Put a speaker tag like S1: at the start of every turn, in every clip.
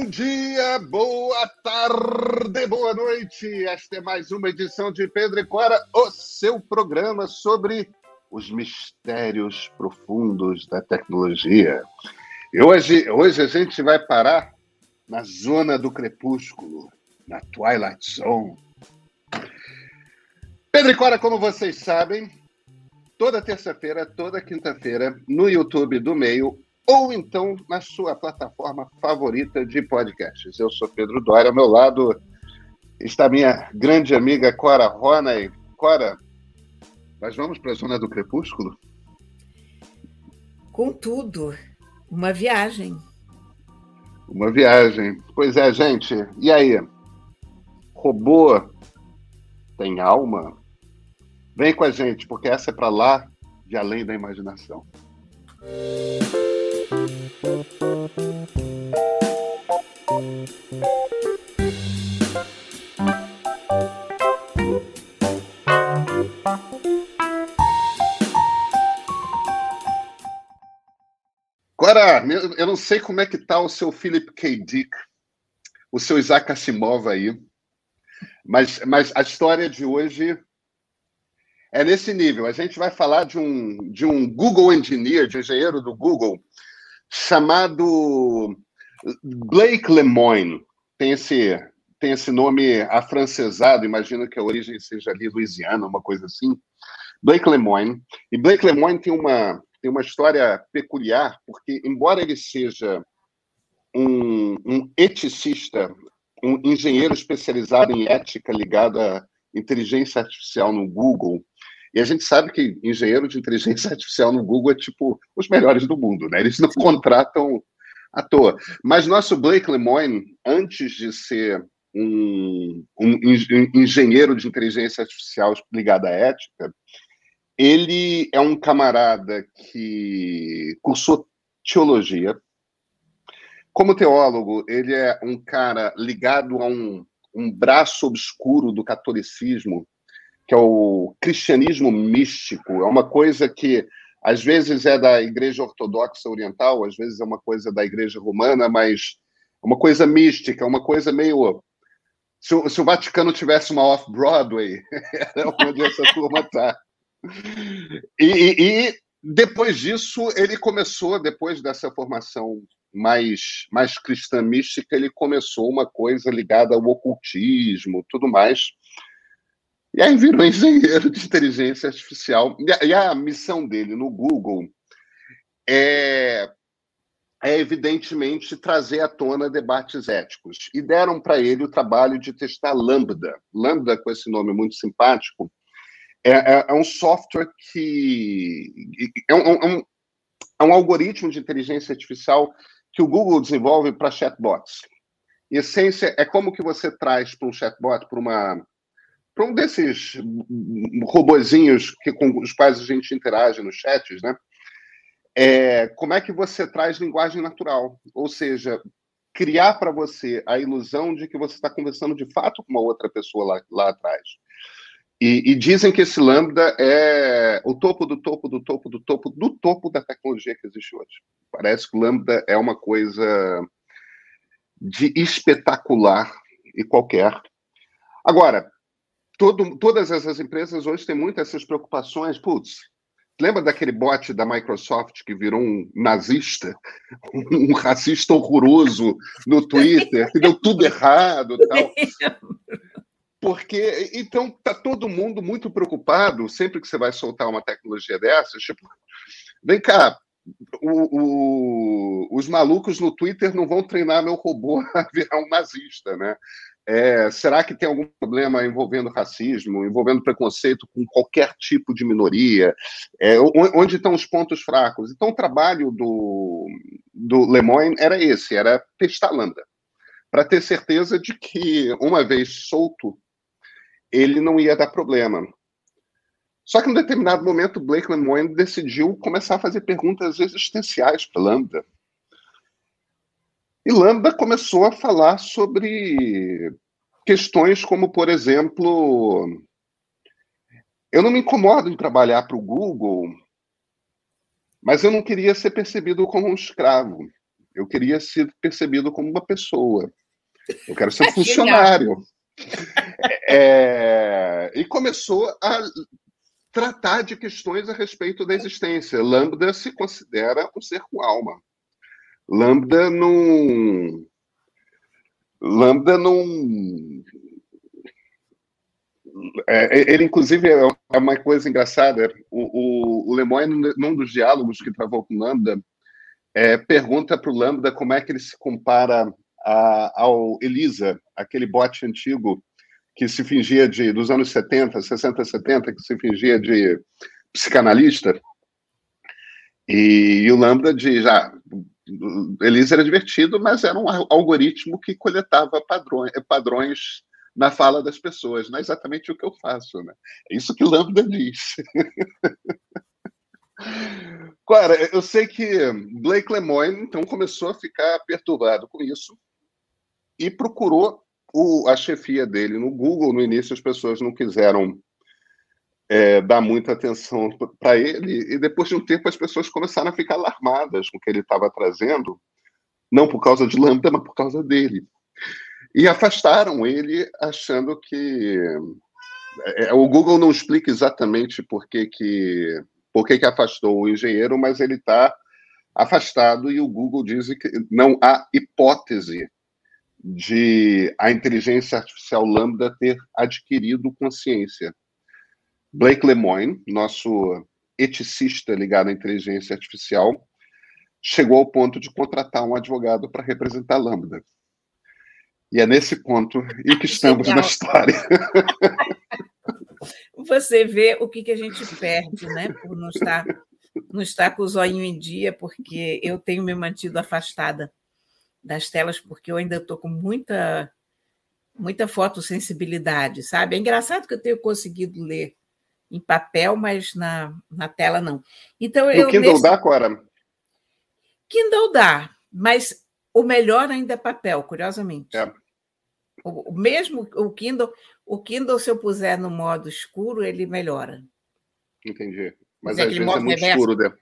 S1: Bom dia, boa tarde, boa noite. Esta é mais uma edição de Pedro e Cora, o seu programa sobre os mistérios profundos da tecnologia. E hoje, hoje a gente vai parar na zona do crepúsculo, na Twilight Zone. Pedro e Cora, como vocês sabem, toda terça-feira, toda quinta-feira, no YouTube do Meio, ou então na sua plataforma favorita de podcasts. Eu sou Pedro Dória, ao meu lado está minha grande amiga Cora Ronay. Cora, nós vamos para a Zona do Crepúsculo?
S2: Com tudo, uma viagem.
S1: Uma viagem. Pois é, gente. E aí? Robô tem alma? Vem com a gente, porque essa é para lá de além da imaginação. Agora, eu não sei como é que tá o seu Philip K. Dick, o seu Isaac Asimov aí, mas, mas a história de hoje é nesse nível. A gente vai falar de um, de um Google Engineer, de engenheiro do Google, chamado Blake Lemoine. Tem esse, tem esse nome afrancesado, imagino que a origem seja ali Louisiana, uma coisa assim. Blake Lemoine. E Blake Lemoine tem uma, tem uma história peculiar, porque, embora ele seja um, um eticista, um engenheiro especializado em ética ligado à inteligência artificial no Google, e a gente sabe que engenheiro de inteligência artificial no Google é tipo os melhores do mundo, né? Eles não contratam à toa. Mas nosso Blake Lemoine, antes de ser um, um engenheiro de inteligência artificial ligado à ética, ele é um camarada que cursou teologia. Como teólogo, ele é um cara ligado a um, um braço obscuro do catolicismo que é o cristianismo místico. É uma coisa que às vezes é da Igreja Ortodoxa Oriental, às vezes é uma coisa da Igreja Romana, mas é uma coisa mística, é uma coisa meio. Se o, se o Vaticano tivesse uma off-Broadway, era onde essa turma está. E, e, e, depois disso, ele começou, depois dessa formação mais, mais cristã mística, ele começou uma coisa ligada ao ocultismo, tudo mais. E aí virou engenheiro de inteligência artificial. E a, e a missão dele no Google é, é, evidentemente, trazer à tona debates éticos. E deram para ele o trabalho de testar Lambda. Lambda, com esse nome muito simpático, é, é, é um software que. É um, é um, é um algoritmo de inteligência artificial que o Google desenvolve para chatbots. Essência, é como que você traz para um chatbot, para uma para um desses robozinhos que, com os quais a gente interage nos chats, né? É, como é que você traz linguagem natural? Ou seja, criar para você a ilusão de que você está conversando de fato com uma outra pessoa lá, lá atrás. E, e, dizem que esse lambda é o topo do topo do topo do topo do topo da tecnologia que existe hoje. Parece que o lambda é uma coisa de espetacular e qualquer. Agora, todo, todas essas empresas hoje têm muitas essas preocupações. Putz, lembra daquele bot da Microsoft que virou um nazista, um racista horroroso no Twitter, que deu tudo errado tal? Porque, então, tá todo mundo muito preocupado, sempre que você vai soltar uma tecnologia dessas, tipo, vem cá, o, o, os malucos no Twitter não vão treinar meu robô a virar um nazista, né? É, será que tem algum problema envolvendo racismo, envolvendo preconceito com qualquer tipo de minoria? É, onde estão os pontos fracos? Então, o trabalho do, do Lemoyne era esse, era testar Lambda, para ter certeza de que, uma vez solto, ele não ia dar problema. Só que, em determinado momento, Blake Lemoyne decidiu começar a fazer perguntas existenciais para Lambda. E Lambda começou a falar sobre questões como, por exemplo, eu não me incomodo em trabalhar para o Google, mas eu não queria ser percebido como um escravo. Eu queria ser percebido como uma pessoa. Eu quero ser funcionário. É, e começou a tratar de questões a respeito da existência. Lambda se considera um ser com alma. Lambda não. Lambda não. É, ele, inclusive, é uma coisa engraçada. O, o, o Lemoyne, num dos diálogos que travou com Lambda, é, pergunta para o Lambda como é que ele se compara a, ao Elisa, aquele bot antigo que se fingia de dos anos 70, 60, 70, que se fingia de psicanalista. E, e o Lambda diz, ah, Elisa era divertido, mas era um algoritmo que coletava padrões, padrões na fala das pessoas. Não é exatamente o que eu faço, né? É isso que Lambda diz. Cara, eu sei que Blake Lemoine, então, começou a ficar perturbado com isso e procurou o, a chefia dele no Google. No início, as pessoas não quiseram é, dar muita atenção para ele, e depois de um tempo, as pessoas começaram a ficar alarmadas com o que ele estava trazendo, não por causa de Lambda, mas por causa dele. E afastaram ele, achando que. É, o Google não explica exatamente por que, que, por que, que afastou o engenheiro, mas ele está afastado e o Google diz que não há hipótese de a inteligência artificial lambda ter adquirido consciência. Blake Lemoine, nosso eticista ligado à inteligência artificial, chegou ao ponto de contratar um advogado para representar Lambda. E é nesse ponto em que estamos Legal. na história.
S2: Você vê o que, que a gente perde, né? Por não estar, não estar com o zoinho em dia, porque eu tenho me mantido afastada das telas, porque eu ainda estou com muita, muita fotossensibilidade, sabe? É engraçado que eu tenho conseguido ler em papel, mas na, na tela não. Então,
S1: o eu, Kindle nesse... dá, Cora?
S2: Kindle dá, mas o melhor ainda é papel, curiosamente. É. O, o, mesmo o Kindle, o Kindle, se eu puser no modo escuro, ele melhora.
S1: Entendi. Mas às vezes é muito reverso. escuro. Né?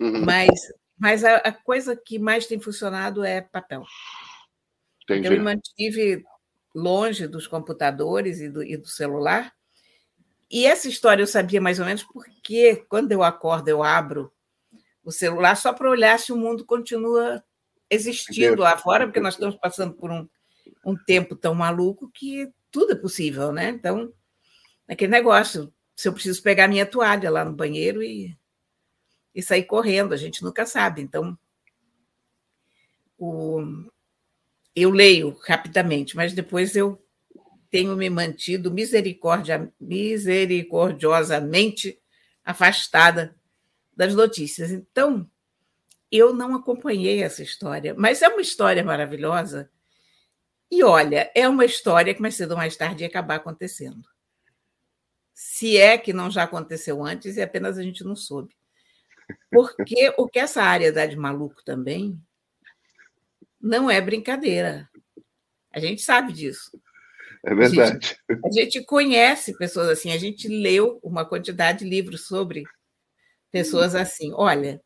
S2: Uhum. Mas mas a, a, coisa que mais tem funcionado é papel. Entendi. Eu me mantive longe dos computadores e do, e do celular. E essa história eu sabia mais ou menos porque quando eu acordo, eu abro o celular só para olhar se o mundo continua existindo lá fora, porque nós estamos passando por um, um tempo tão maluco que tudo é possível, né? Então, aquele negócio, se eu preciso pegar minha toalha lá no banheiro e e sair correndo, a gente nunca sabe. Então, o, eu leio rapidamente, mas depois eu tenho me mantido misericordia, misericordiosamente afastada das notícias. Então, eu não acompanhei essa história, mas é uma história maravilhosa. E olha, é uma história que mais cedo ou mais tarde ia acabar acontecendo. Se é que não já aconteceu antes e apenas a gente não soube. Porque o que essa área dá de maluco também não é brincadeira. A gente sabe disso.
S1: É verdade.
S2: A gente, a gente, conhece pessoas assim, a gente leu uma quantidade de livros sobre pessoas assim. Olha,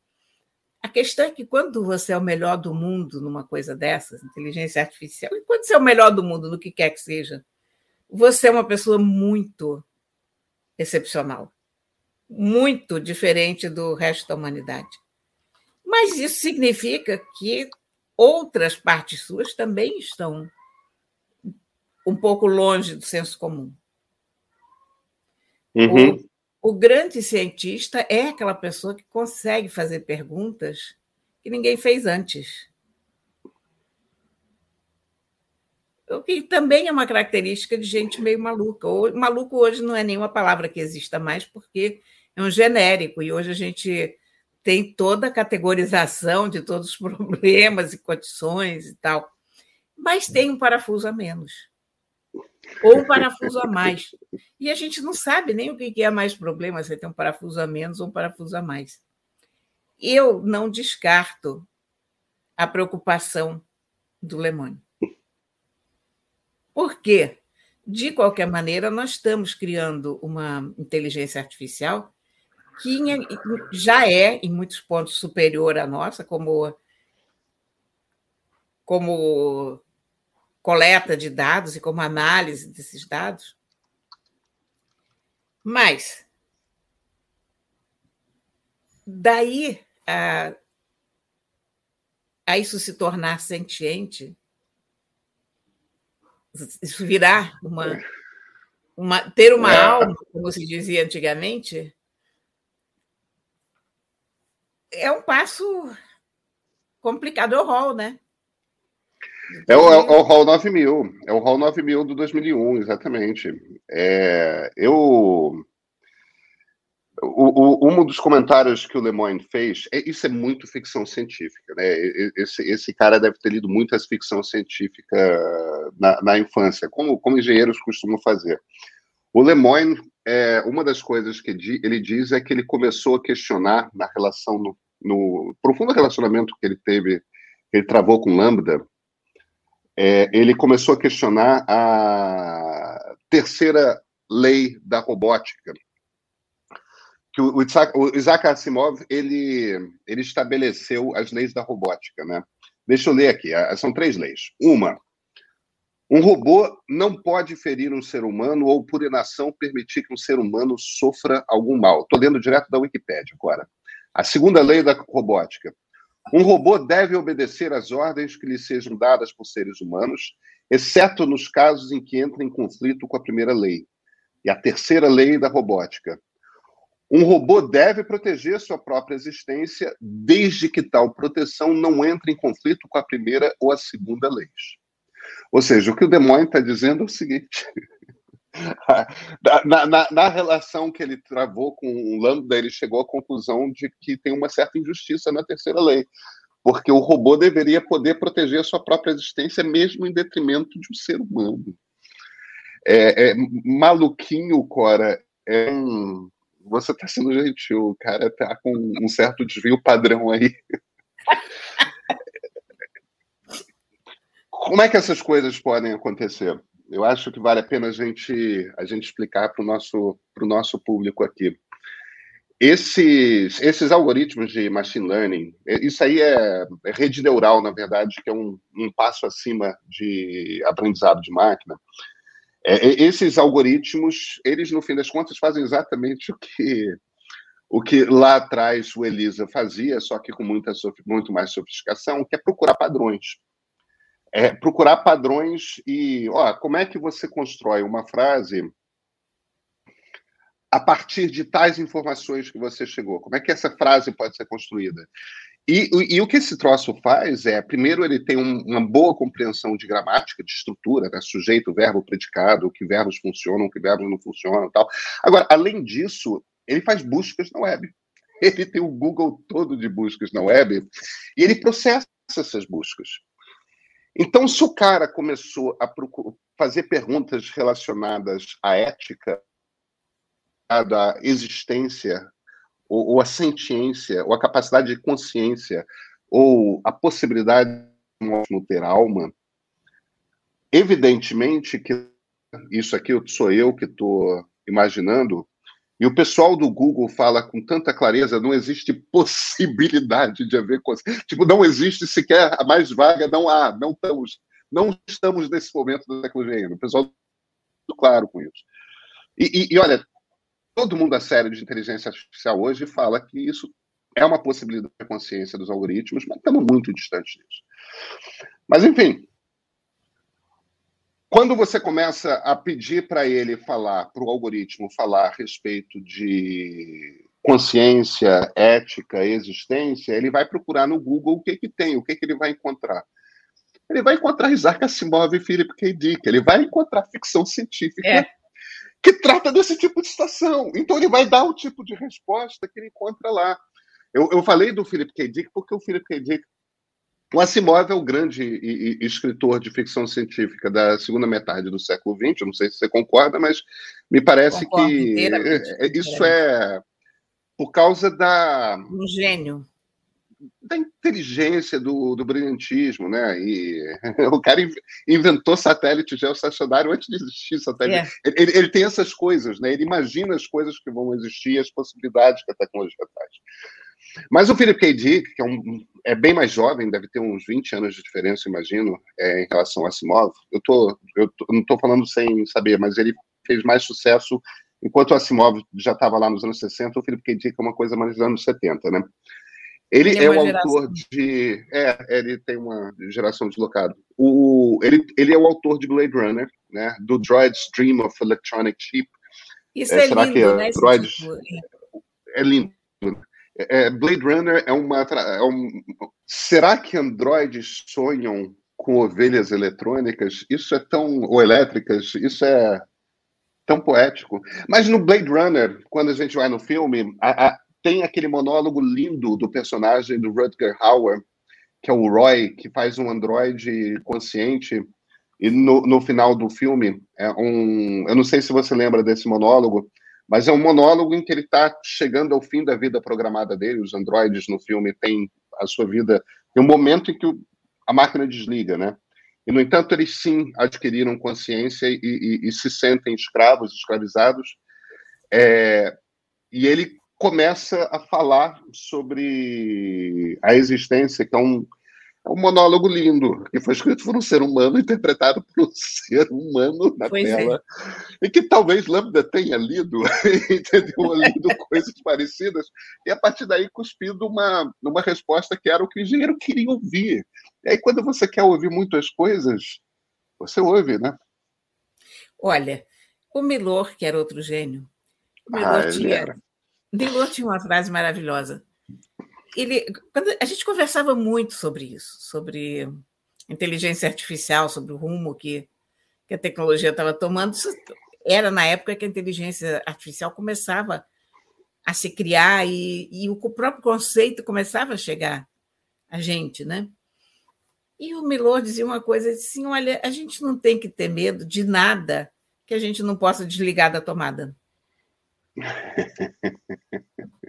S2: a questão é que quando você é o melhor do mundo numa coisa dessas, inteligência artificial, e quando você é o melhor do mundo no que quer que seja, você é uma pessoa muito excepcional muito diferente do resto da humanidade. Mas isso significa que outras partes suas também estão um pouco longe do senso comum. Uhum. O, o grande cientista é aquela pessoa que consegue fazer perguntas que ninguém fez antes. O que também é uma característica de gente meio maluca. O maluco hoje não é nenhuma palavra que exista mais, porque é um genérico, e hoje a gente tem toda a categorização de todos os problemas e condições e tal. Mas tem um parafuso a menos. Ou um parafuso a mais. E a gente não sabe nem o que é mais problema, se tem um parafuso a menos ou um parafuso a mais. Eu não descarto a preocupação do Lemone. Por quê? De qualquer maneira, nós estamos criando uma inteligência artificial que já é, em muitos pontos, superior à nossa, como como coleta de dados e como análise desses dados. Mas, daí a, a isso se tornar sentiente, isso virar uma, uma ter uma é. alma, como se dizia antigamente, é um passo complicado, é o rol, né?
S1: É o, é o Hall 9000, é o Hall 9000 do 2001, exatamente. É, eu, o, o, um dos comentários que o Lemoyne fez, é, isso é muito ficção científica, né? Esse, esse cara deve ter lido muitas ficção científica na, na infância, como, como engenheiros costumam fazer. O Lemoyne, é, uma das coisas que ele diz é que ele começou a questionar na relação, no, no profundo relacionamento que ele teve, que ele travou com Lambda, é, ele começou a questionar a terceira lei da robótica, que o Isaac, o Isaac Asimov ele, ele estabeleceu as leis da robótica, né? Deixa eu ler aqui. São três leis. Uma, um robô não pode ferir um ser humano ou, por inação, permitir que um ser humano sofra algum mal. Estou lendo direto da Wikipédia agora. A segunda lei da robótica. Um robô deve obedecer às ordens que lhe sejam dadas por seres humanos, exceto nos casos em que entra em conflito com a primeira lei. E a terceira lei da robótica. Um robô deve proteger sua própria existência, desde que tal proteção não entre em conflito com a primeira ou a segunda lei. Ou seja, o que o Demônio está dizendo é o seguinte: na, na, na, relação que ele travou com o Lambda, ele chegou à conclusão de que tem uma certa injustiça na terceira lei, porque o robô deveria poder proteger a sua própria existência, mesmo em detrimento de um ser humano. É, é maluquinho, Cora. É você está sendo gentil, o cara está com um certo desvio padrão aí. Como é que essas coisas podem acontecer? Eu acho que vale a pena a gente, a gente explicar para o nosso, nosso público aqui. Esses, esses algoritmos de machine learning, é, isso aí é, é rede neural, na verdade, que é um, um passo acima de aprendizado de máquina. É, esses algoritmos, eles, no fim das contas, fazem exatamente o que, o que lá atrás o Elisa fazia, só que com muita, muito mais sofisticação, que é procurar padrões é procurar padrões e, ó, como é que você constrói uma frase a partir de tais informações que você chegou? Como é que essa frase pode ser construída? E, e, o que esse troço faz é, primeiro, ele tem um, uma boa compreensão de gramática, de estrutura, né? sujeito, verbo, predicado, que verbos funcionam, que verbos não funcionam tal. Agora, além disso, ele faz buscas na web. Ele tem o Google todo de buscas na web e ele processa essas buscas. Então, se o cara começou a fazer perguntas relacionadas à ética, à existência, ou, ou à sentiência, ou à capacidade de consciência, ou a possibilidade de ter alma, evidentemente que isso aqui sou eu que estou imaginando, e o pessoal do Google fala com tanta clareza, não existe possibilidade de haver coisa. Tipo, não existe sequer a mais vaga, não há, não estamos, não estamos nesse momento da tecnologia. O pessoal muito claro com isso. E, e, e olha, todo mundo da série de inteligência artificial hoje fala que isso é uma possibilidade da consciência dos algoritmos, mas estamos muito distantes disso. Mas, enfim, quando você começa a pedir para ele falar, para o algoritmo falar a respeito de consciência, ética, existência, ele vai procurar no Google o que, que tem, o que, que ele vai encontrar. Ele vai encontrar Isaac Asimov e Philip K. Dick, ele vai encontrar ficção científica é. que trata desse tipo de situação. Então ele vai dar o tipo de resposta que ele encontra lá. Eu, eu falei do Philip K. Dick porque o Philip K. Dick o Asimov é o grande escritor de ficção científica da segunda metade do século XX. Não sei se você concorda, mas me parece Concordo, que é, é, isso é por causa da.
S2: Um gênio.
S1: Da inteligência, do, do brilhantismo, né? E o cara inventou satélite geoestacionário antes de existir satélite. É. Ele, ele, tem essas coisas, né? Ele imagina as coisas que vão existir, as possibilidades que a tecnologia traz. Mas o Philip K. Dick, que é, um, é bem mais jovem, deve ter uns 20 anos de diferença, imagino, é, em relação a Asimov. Eu, tô, eu tô, não estou falando sem saber, mas ele fez mais sucesso enquanto o Asimov já estava lá nos anos 60, o Philip K. Dick é uma coisa mais dos anos 70, né? Ele, ele é, é o geração. autor de. É, ele tem uma geração deslocada. O, ele, ele é o autor de Blade Runner, né? Do Droid's Dream of Electronic Chip.
S2: Isso é, é será lindo, que é, né? Droids, tipo...
S1: É lindo. É, Blade Runner é uma. É um, será que androides sonham com ovelhas eletrônicas? Isso é tão. ou elétricas? Isso é tão poético. Mas no Blade Runner, quando a gente vai no filme, a, a, tem aquele monólogo lindo do personagem do Rutger Hauer, que é o Roy, que faz um androide consciente. E no, no final do filme, é um. Eu não sei se você lembra desse monólogo, mas é um monólogo em que ele está chegando ao fim da vida programada dele. Os androides no filme têm a sua vida. Tem um momento em que a máquina desliga, né? E, no entanto, eles sim adquiriram consciência e, e, e se sentem escravos, escravizados. É, e ele começa a falar sobre a existência, que é um, é um monólogo lindo, que foi escrito por um ser humano, interpretado por um ser humano na pois é. tela, é. e que talvez Lambda tenha lido, entendeu? Lido coisas parecidas, e a partir daí cuspido uma, uma resposta que era o que o engenheiro queria ouvir. E aí, quando você quer ouvir muitas coisas, você ouve, né?
S2: Olha, o Milor, que era outro gênio, o Milor, ah, tinha, Milor tinha uma frase maravilhosa. Ele, a gente conversava muito sobre isso, sobre inteligência artificial, sobre o rumo que, que a tecnologia estava tomando. Isso era na época que a inteligência artificial começava a se criar e, e o próprio conceito começava a chegar a gente, né? E o Milor dizia uma coisa assim: olha, a gente não tem que ter medo de nada que a gente não possa desligar da tomada.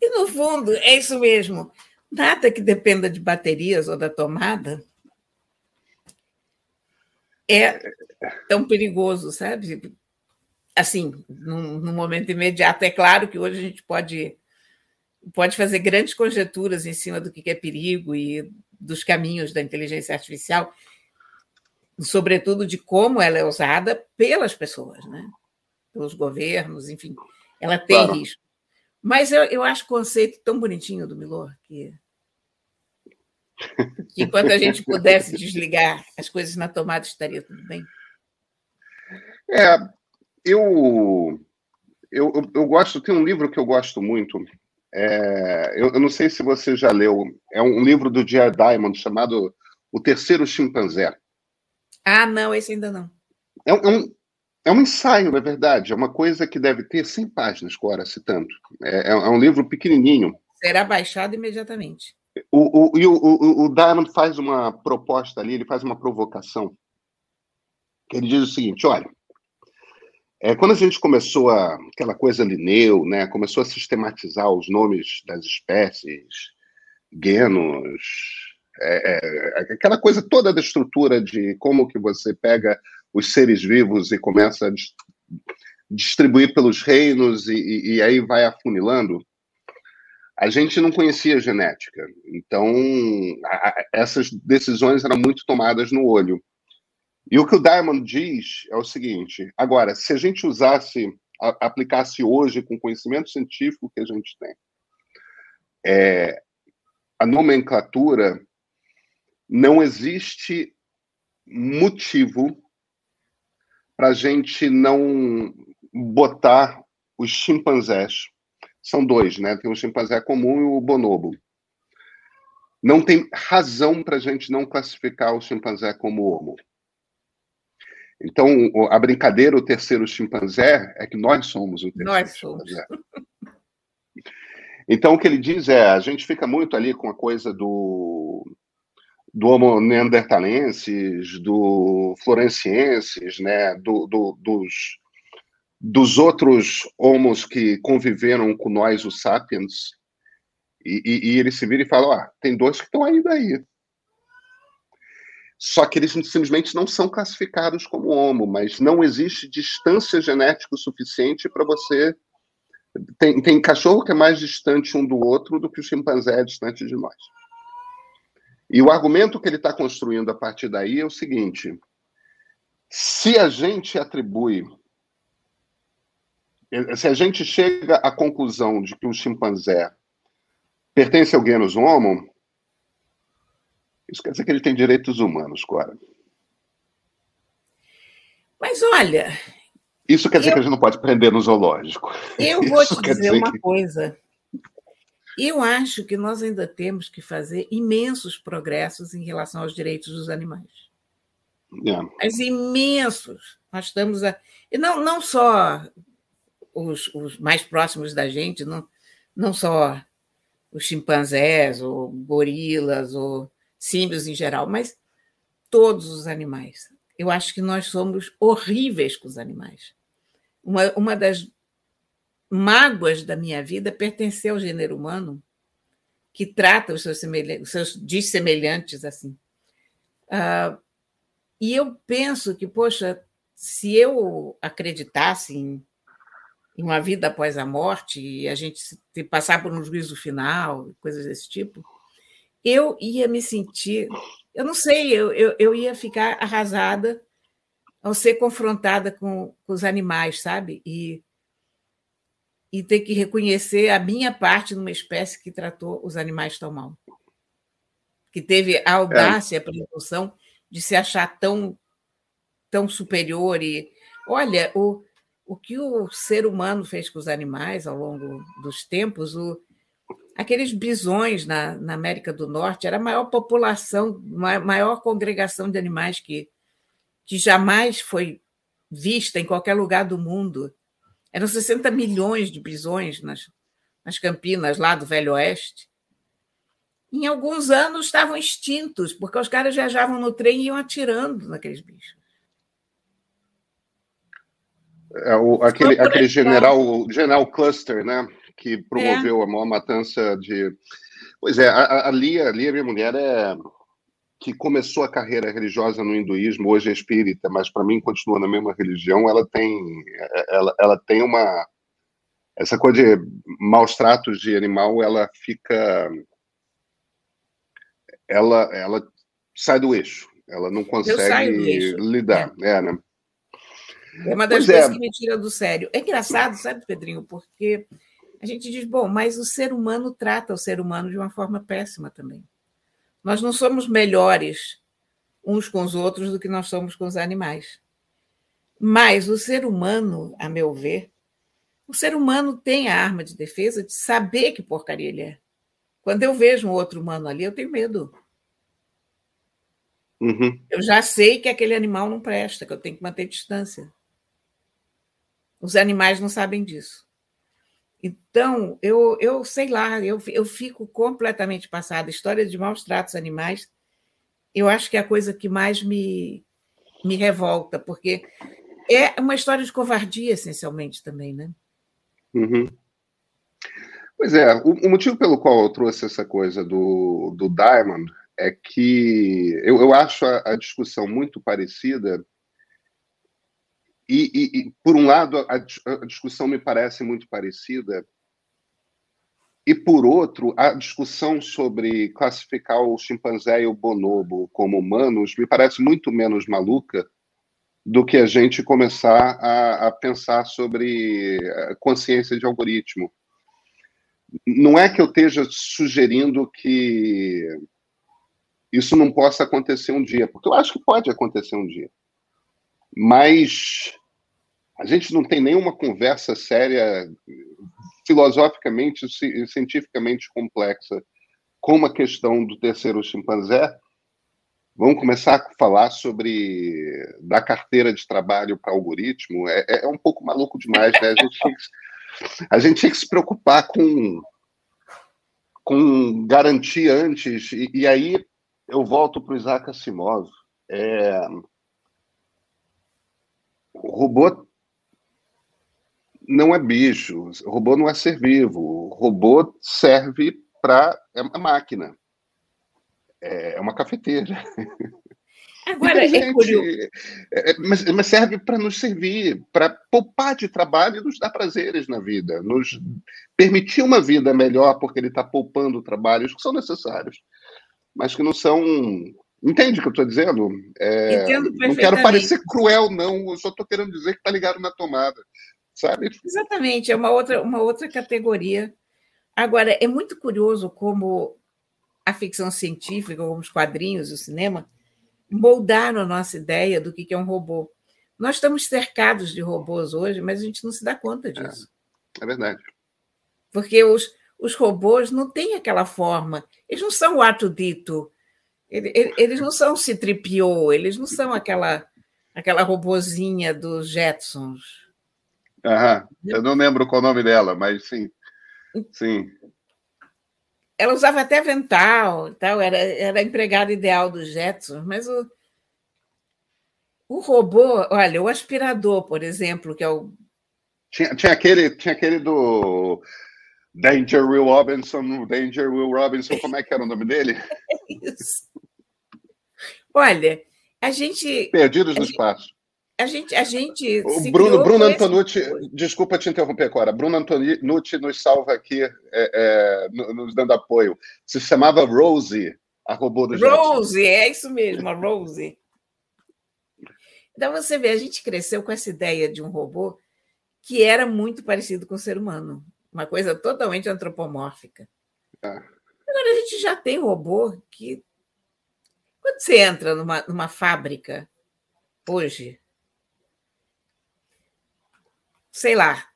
S2: e no fundo, é isso mesmo. Nada que dependa de baterias ou da tomada é tão perigoso, sabe? Assim, no, momento imediato. É claro que hoje a gente pode pode fazer grandes conjecturas em cima do que é perigo e dos caminhos da inteligência artificial, sobretudo de como ela é usada pelas pessoas, né? pelos governos, enfim, ela tem claro. risco. Mas eu, eu acho o conceito tão bonitinho do Milor que, que enquanto a gente pudesse desligar as coisas na tomada estaria tudo bem.
S1: É, eu, eu, eu gosto, tem um livro que eu gosto muito, é, eu, eu, não sei se você já leu, é um livro do Jared Diamond chamado O Terceiro Chimpanzé.
S2: Ah, não, esse ainda não.
S1: É, é, um, é um ensaio, na verdade, é uma coisa que deve ter 100 páginas, Cora, se tanto. É, é, é um livro pequenininho.
S2: Será baixado imediatamente.
S1: O, o, e o, o, o Diamond faz uma proposta ali, ele faz uma provocação. Ele diz o seguinte: olha, é, quando a gente começou a, aquela coisa Linneu, né, começou a sistematizar os nomes das espécies, genos, é, é, aquela coisa toda da estrutura de como que você pega os seres vivos e começa a distribuir pelos reinos e, e aí vai afunilando, a gente não conhecia genética. Então, a, essas decisões eram muito tomadas no olho. E o que o Diamond diz é o seguinte: agora, se a gente usasse, a, aplicasse hoje com o conhecimento científico que a gente tem, é, a nomenclatura, não existe motivo para a gente não botar os chimpanzés. São dois, né? Tem o chimpanzé comum e o bonobo. Não tem razão para a gente não classificar o chimpanzé como homo. Então, a brincadeira, o terceiro chimpanzé, é que nós somos o terceiro nós chimpanzé. Somos. Então, o que ele diz é, a gente fica muito ali com a coisa do, do Homo neanderthalensis, do florencienses, né, do, do, dos, dos outros homos que conviveram com nós, os sapiens, e, e, e ele se vira e fala, ah, tem dois que estão aí daí. Só que eles simplesmente não são classificados como homo, mas não existe distância genética suficiente para você Tem, tem cachorro que é mais distante um do outro do que o chimpanzé é distante de nós. E o argumento que ele está construindo a partir daí é o seguinte: se a gente atribui, se a gente chega à conclusão de que o chimpanzé pertence ao genus Homo, isso quer dizer que ele tem direitos humanos, Cora.
S2: Mas olha,
S1: isso quer dizer eu, que a gente não pode prender no zoológico.
S2: Eu vou Isso te dizer, dizer uma que... coisa. Eu acho que nós ainda temos que fazer imensos progressos em relação aos direitos dos animais. Yeah. Mas imensos. Nós estamos a. E não, não só os, os mais próximos da gente, não, não só os chimpanzés, ou gorilas, ou símbios em geral, mas todos os animais. Eu acho que nós somos horríveis com os animais. Uma, uma das mágoas da minha vida pertencer ao gênero humano, que trata os seus, semelhantes, os seus dissemelhantes assim. Uh, e eu penso que, poxa, se eu acreditasse em, em uma vida após a morte e a gente passar por um juízo final, coisas desse tipo, eu ia me sentir eu não sei, eu, eu, eu ia ficar arrasada ao ser confrontada com, com os animais, sabe? E, e ter que reconhecer a minha parte numa espécie que tratou os animais tão mal. Que teve a audácia, a presunção de se achar tão, tão superior. E olha, o, o que o ser humano fez com os animais ao longo dos tempos, o, aqueles bisões na, na, América do Norte era a maior população, maior congregação de animais que, que jamais foi vista em qualquer lugar do mundo. Eram 60 milhões de bisões nas, nas campinas lá do Velho Oeste. Em alguns anos estavam extintos, porque os caras viajavam no trem e iam atirando naqueles bichos.
S1: É, o, aquele, aquele general, general Cluster, né? que promoveu é. a maior matança de. Pois é, a, a Lia, a Lia, minha mulher, é que começou a carreira religiosa no hinduísmo, hoje é espírita, mas para mim continua na mesma religião. Ela tem, ela, ela tem uma essa coisa de maus tratos de animal, ela fica, ela, ela sai do eixo. Ela não consegue lidar, é. Né?
S2: é uma das pois é. coisas é. que me tira do sério. É engraçado, sabe, Pedrinho, porque a gente diz, bom, mas o ser humano trata o ser humano de uma forma péssima também. Nós não somos melhores uns com os outros do que nós somos com os animais. Mas o ser humano, a meu ver, o ser humano tem a arma de defesa de saber que porcaria ele é. Quando eu vejo um outro humano ali, eu tenho medo. Uhum. Eu já sei que aquele animal não presta, que eu tenho que manter distância. Os animais não sabem disso. Então, eu, eu sei lá, eu, eu fico completamente passada. História de maus tratos animais, eu acho que é a coisa que mais me, me revolta, porque é uma história de covardia, essencialmente, também, né?
S1: Uhum. Pois é, o, o, motivo pelo qual eu trouxe essa coisa do, do Diamond é que eu, eu acho a, a discussão muito parecida e, e, por um lado, a, a, discussão me parece muito parecida, e por outro, a discussão sobre classificar o chimpanzé e o bonobo como humanos me parece muito menos maluca do que a gente começar a, a pensar sobre consciência de algoritmo. Não é que eu esteja sugerindo que isso não possa acontecer um dia, porque eu acho que pode acontecer um dia mas a gente não tem nenhuma conversa séria, filosoficamente e cientificamente complexa, com a questão do terceiro chimpanzé. Vamos começar a falar sobre da carteira de trabalho para algoritmo. É, é, um pouco maluco demais, né? A gente tinha que, a gente tinha que se preocupar com, com garantir antes. E, e aí eu volto para o Isaac Asimov. É, o robô não é bicho, o robô não é ser vivo, o robô serve para. é uma máquina, é, é uma cafeteira. Agora, é curioso. É, é, mas, mas serve para nos servir, para poupar de trabalho e nos dar prazeres na vida, nos permitir uma vida melhor, porque ele está poupando trabalhos que são necessários, mas que não são. Entende o que eu estou dizendo? É, Entendo Não quero parecer cruel, não, eu só estou querendo dizer que está ligado na tomada, sabe?
S2: Exatamente, é uma outra, uma outra categoria. Agora, é muito curioso como a ficção científica, como os quadrinhos, o cinema, moldaram a nossa ideia do que é um robô. Nós estamos cercados de robôs hoje, mas a gente não se dá conta é, disso.
S1: É, é verdade.
S2: Porque os, os robôs não têm aquela forma, eles não são o ato dito, eles não são Citripio, eles não são aquela aquela robozinha dos Jetsons.
S1: Aham, eu não lembro qual o nome dela, mas sim. Sim.
S2: Ela usava até avental, tal, era, era a empregada ideal dos Jetsons, mas o, o robô, olha, o aspirador, por exemplo, que é o.
S1: Tinha, tinha, aquele, tinha aquele do Danger Will Robinson, Danger Will Robinson, como é que era o nome dele?
S2: Isso. Olha, a gente.
S1: Perdidos no espaço.
S2: A gente, a gente
S1: o Bruno, Bruno Antonucci, desculpa te interromper agora. Bruno Antonucci nos salva aqui, é, é, nos dando apoio. Se chamava Rosie, a robô do
S2: Rosie, é isso mesmo, a Rosie. Então você vê, a gente cresceu com essa ideia de um robô que era muito parecido com o ser humano, uma coisa totalmente antropomórfica. É. Agora a gente já tem robô que. Quando você entra numa, numa fábrica hoje, sei lá,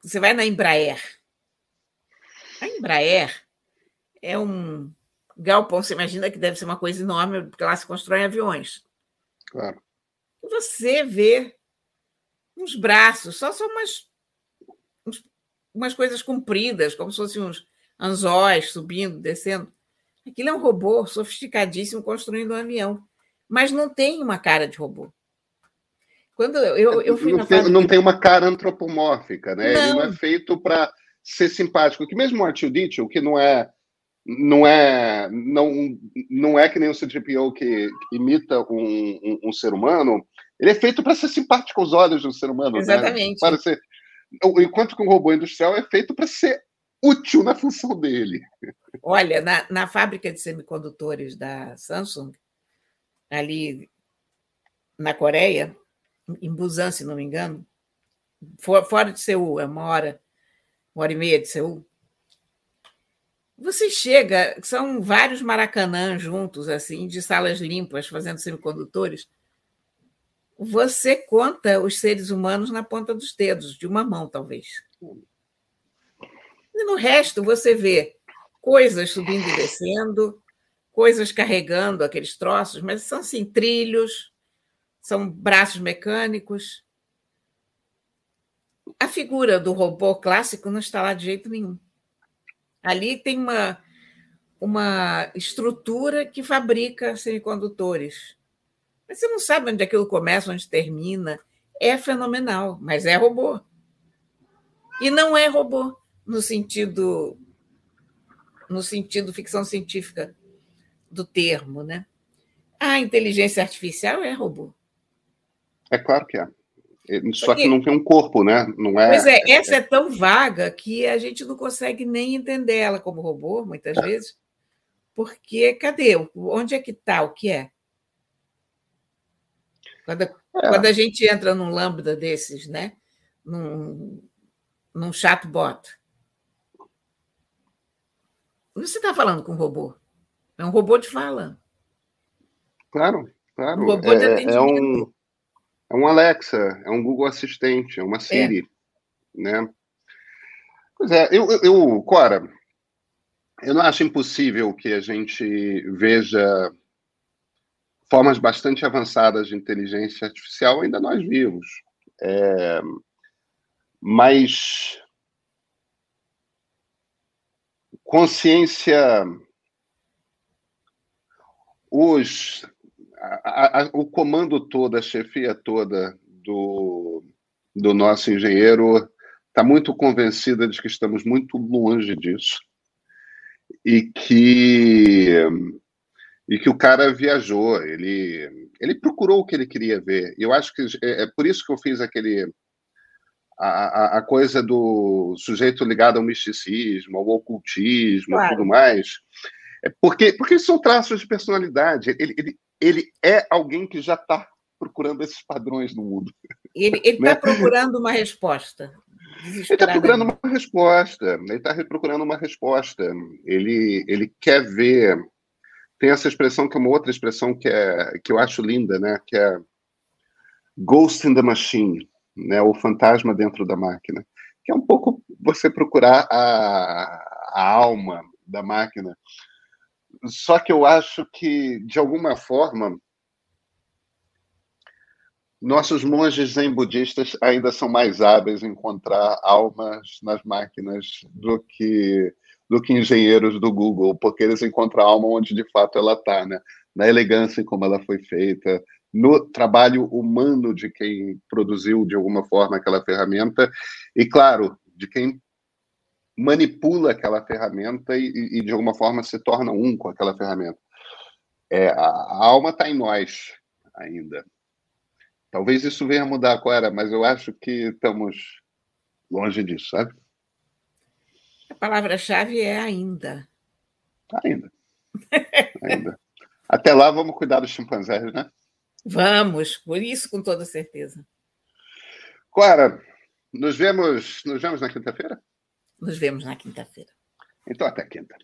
S2: você vai na Embraer. A Embraer é um galpão, você imagina que deve ser uma coisa enorme, porque lá se constroem aviões.
S1: Claro.
S2: E você vê uns braços, só são umas, umas coisas compridas, como se fossem uns anzóis subindo, descendo. Aquilo é um robô sofisticadíssimo construindo um avião, mas não tem uma cara de robô. Quando eu, eu fui
S1: não,
S2: na
S1: tem, não tem uma cara antropomórfica, né? Não. Ele não é feito para ser simpático. Que mesmo o Artudito, que não é não é não, não é que nem o C-3PO que imita um, um, um, ser humano, ele é feito para ser simpático aos olhos do ser humano. Né?
S2: Exatamente. Né?
S1: Para ser, enquanto que um robô industrial é feito para ser útil na função dele.
S2: Olha, na, na fábrica de semicondutores da Samsung, ali na Coreia, em Busan, se não me engano, fora de Seul, é uma hora, uma hora e meia de Seul. Você chega, são vários maracanã juntos, assim, de salas limpas, fazendo semicondutores. Você conta os seres humanos na ponta dos dedos, de uma mão, talvez. E no resto, você vê coisas subindo e descendo, coisas carregando aqueles troços, mas são assim, trilhos, são braços mecânicos. A figura do robô clássico não está lá de jeito nenhum. Ali tem uma, uma estrutura que fabrica semicondutores. Mas você não sabe onde aquilo começa, onde termina. É fenomenal, mas é robô. E não é robô no sentido no sentido ficção científica do termo, né? A inteligência artificial é robô.
S1: É claro que é. Só Porque... que não tem um corpo, né? Não é...
S2: Pois é, essa é tão vaga que a gente não consegue nem entender ela como robô, muitas é. vezes. Porque cadê? Onde é que está? O que é? Quando, é. quando a gente entra num lambda desses, né? Num, num chatbot. Você está falando com um robô. É um robô de fala.
S1: Claro, claro. Um robô de é, é um é um Alexa, é um Google Assistente, é uma Siri, é. né? Pois é, eu, eu, Cora, eu não acho impossível que a gente veja formas bastante avançadas de inteligência artificial ainda nós vivos. É, mas consciência os a, a, o comando todo, a chefia toda do, do nosso engenheiro está muito convencida de que estamos muito longe disso e que e que o cara viajou, ele, ele procurou o que ele queria ver. Eu acho que é, é por isso que eu fiz aquele a, a, coisa do sujeito ligado ao misticismo, ao ocultismo, claro. tudo mais, é porque porque são traços de personalidade. Ele, ele, ele é alguém que já está procurando esses padrões no mundo.
S2: Ele está né? procurando uma resposta.
S1: Ele está procurando uma resposta. Ele está procurando uma resposta. Ele, ele quer ver. Tem essa expressão que é uma outra expressão que, é, que eu acho linda, né? Que é ghost in the machine, né? O fantasma dentro da máquina. Que é um pouco você procurar a, a alma da máquina. Só que eu acho que, de alguma forma, nossos monges zen budistas ainda são mais hábeis em encontrar almas nas máquinas do que do que engenheiros do Google, porque eles encontram a alma onde de fato ela está, né? Na elegância como ela foi feita, no trabalho humano de quem produziu de alguma forma aquela ferramenta e, claro, de quem manipula aquela ferramenta e, e de alguma forma se torna um com aquela ferramenta. É, a, a alma está em nós ainda. Talvez isso venha a mudar, Clara, mas eu acho que estamos longe disso, sabe?
S2: A palavra-chave é ainda.
S1: Ainda. ainda. Até lá, vamos cuidar dos chimpanzés, né?
S2: Vamos, por isso, com toda certeza.
S1: Clara, nos vemos, nos vemos na quinta-feira?
S2: Nos vemos na quinta-feira.
S1: Então, até quinta.